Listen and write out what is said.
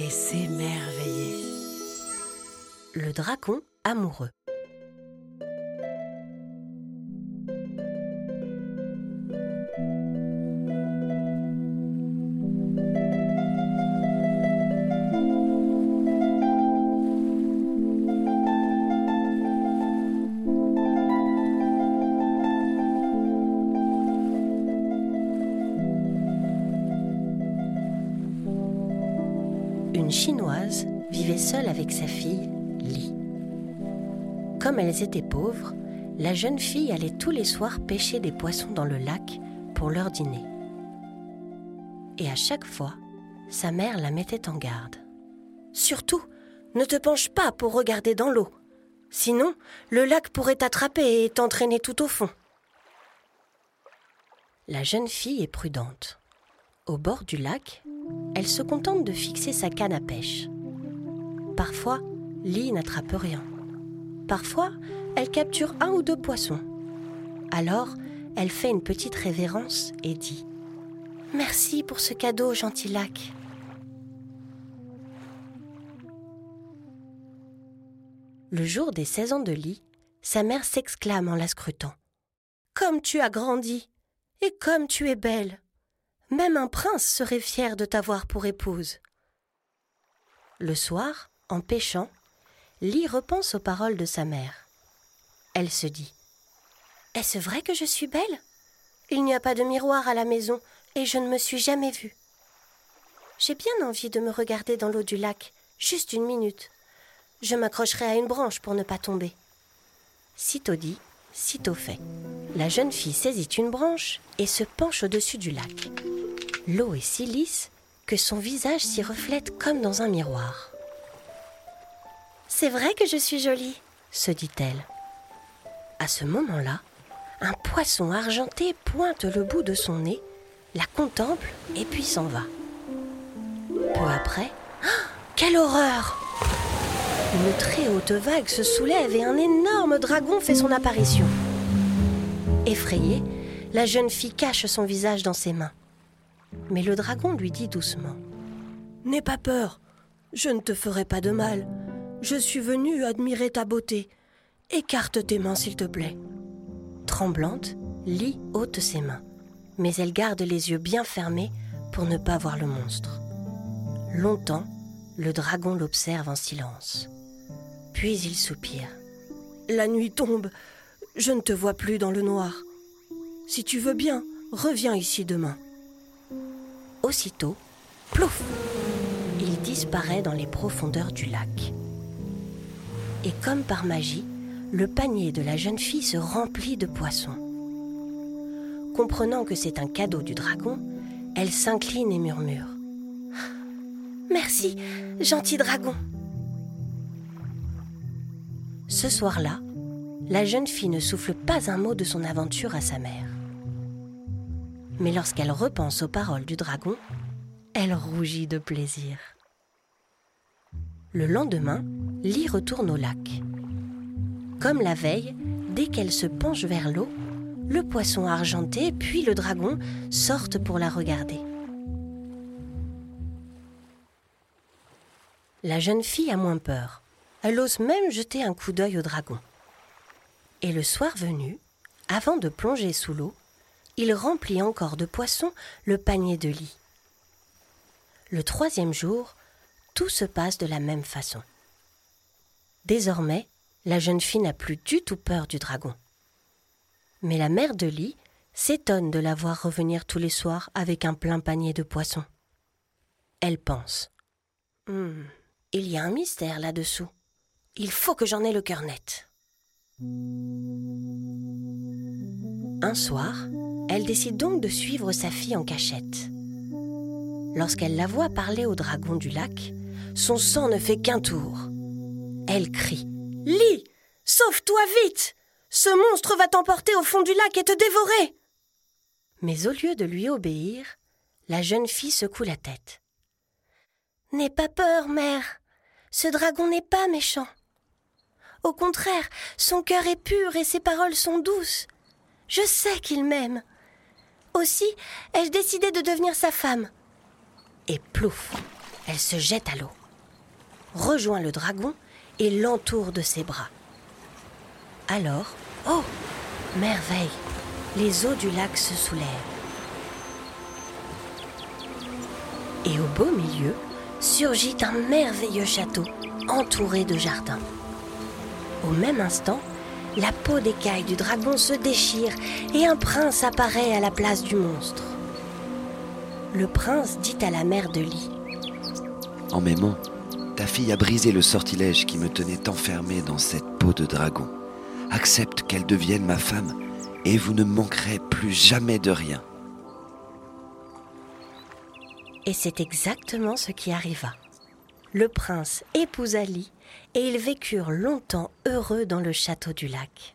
et s'émerveiller. Le dragon amoureux. Une chinoise vivait seule avec sa fille, Li. Comme elles étaient pauvres, la jeune fille allait tous les soirs pêcher des poissons dans le lac pour leur dîner. Et à chaque fois, sa mère la mettait en garde. Surtout, ne te penche pas pour regarder dans l'eau. Sinon, le lac pourrait t'attraper et t'entraîner tout au fond. La jeune fille est prudente. Au bord du lac, elle se contente de fixer sa canne à pêche. Parfois, Lee n'attrape rien. Parfois, elle capture un ou deux poissons. Alors, elle fait une petite révérence et dit ⁇ Merci pour ce cadeau, gentil lac !⁇ Le jour des 16 ans de Lee, sa mère s'exclame en la scrutant. Comme tu as grandi et comme tu es belle Même un prince serait fier de t'avoir pour épouse. Le soir, en pêchant, Lee repense aux paroles de sa mère. Elle se dit Est-ce vrai que je suis belle? Il n'y a pas de miroir à la maison et je ne me suis jamais vue. J'ai bien envie de me regarder dans l'eau du lac, juste une minute. Je m'accrocherai à une branche pour ne pas tomber. Sitôt dit, sitôt fait. La jeune fille saisit une branche et se penche au-dessus du lac. L'eau est si lisse que son visage s'y reflète comme dans un miroir. C'est vrai que je suis jolie, se dit-elle. À ce moment-là, un poisson argenté pointe le bout de son nez, la contemple et puis s'en va. Peu après, ah, quelle horreur Une très haute vague se soulève et un énorme dragon fait son apparition. Effrayée, la jeune fille cache son visage dans ses mains. Mais le dragon lui dit doucement N'aie pas peur, je ne te ferai pas de mal. Je suis venue admirer ta beauté. Écarte tes mains, s'il te plaît. Tremblante, Lee ôte ses mains, mais elle garde les yeux bien fermés pour ne pas voir le monstre. Longtemps, le dragon l'observe en silence. Puis il soupire. La nuit tombe. Je ne te vois plus dans le noir. Si tu veux bien, reviens ici demain. Aussitôt, plouf Il disparaît dans les profondeurs du lac. Et comme par magie, le panier de la jeune fille se remplit de poissons. Comprenant que c'est un cadeau du dragon, elle s'incline et murmure Merci, gentil dragon. Ce soir-là, la jeune fille ne souffle pas un mot de son aventure à sa mère. Mais lorsqu'elle repense aux paroles du dragon, elle rougit de plaisir. Le lendemain, Lee retourne au lac. Comme la veille, dès qu'elle se penche vers l'eau, le poisson argenté puis le dragon sortent pour la regarder. La jeune fille a moins peur. Elle ose même jeter un coup d'œil au dragon. Et le soir venu, avant de plonger sous l'eau, il remplit encore de poissons le panier de lit. Le troisième jour, tout se passe de la même façon. Désormais, la jeune fille n'a plus du tout peur du dragon. Mais la mère de lit s'étonne de la voir revenir tous les soirs avec un plein panier de poissons. Elle pense Hum, il y a un mystère là-dessous. Il faut que j'en ai le cœur net. Un soir, elle décide donc de suivre sa fille en cachette. Lorsqu'elle la voit parler au dragon du lac, son sang ne fait qu'un tour. Elle crie Lis Sauve-toi vite Ce monstre va t'emporter au fond du lac et te dévorer Mais au lieu de lui obéir, la jeune fille secoue la tête. N'aie pas peur, mère. Ce dragon n'est pas méchant. Au contraire, son cœur est pur et ses paroles sont douces. Je sais qu'il m'aime. Aussi ai-je décidé de devenir sa femme. Et plouf, elle se jette à l'eau, rejoint le dragon et l'entoure de ses bras. Alors, oh, merveille, les eaux du lac se soulèvent. Et au beau milieu surgit un merveilleux château entouré de jardins. Au même instant, la peau d'écaille du dragon se déchire et un prince apparaît à la place du monstre. Le prince dit à la mère de Lee En m'aimant, ta fille a brisé le sortilège qui me tenait enfermé dans cette peau de dragon. Accepte qu'elle devienne ma femme et vous ne manquerez plus jamais de rien. Et c'est exactement ce qui arriva. Le prince épousa Lee et ils vécurent longtemps heureux dans le château du lac.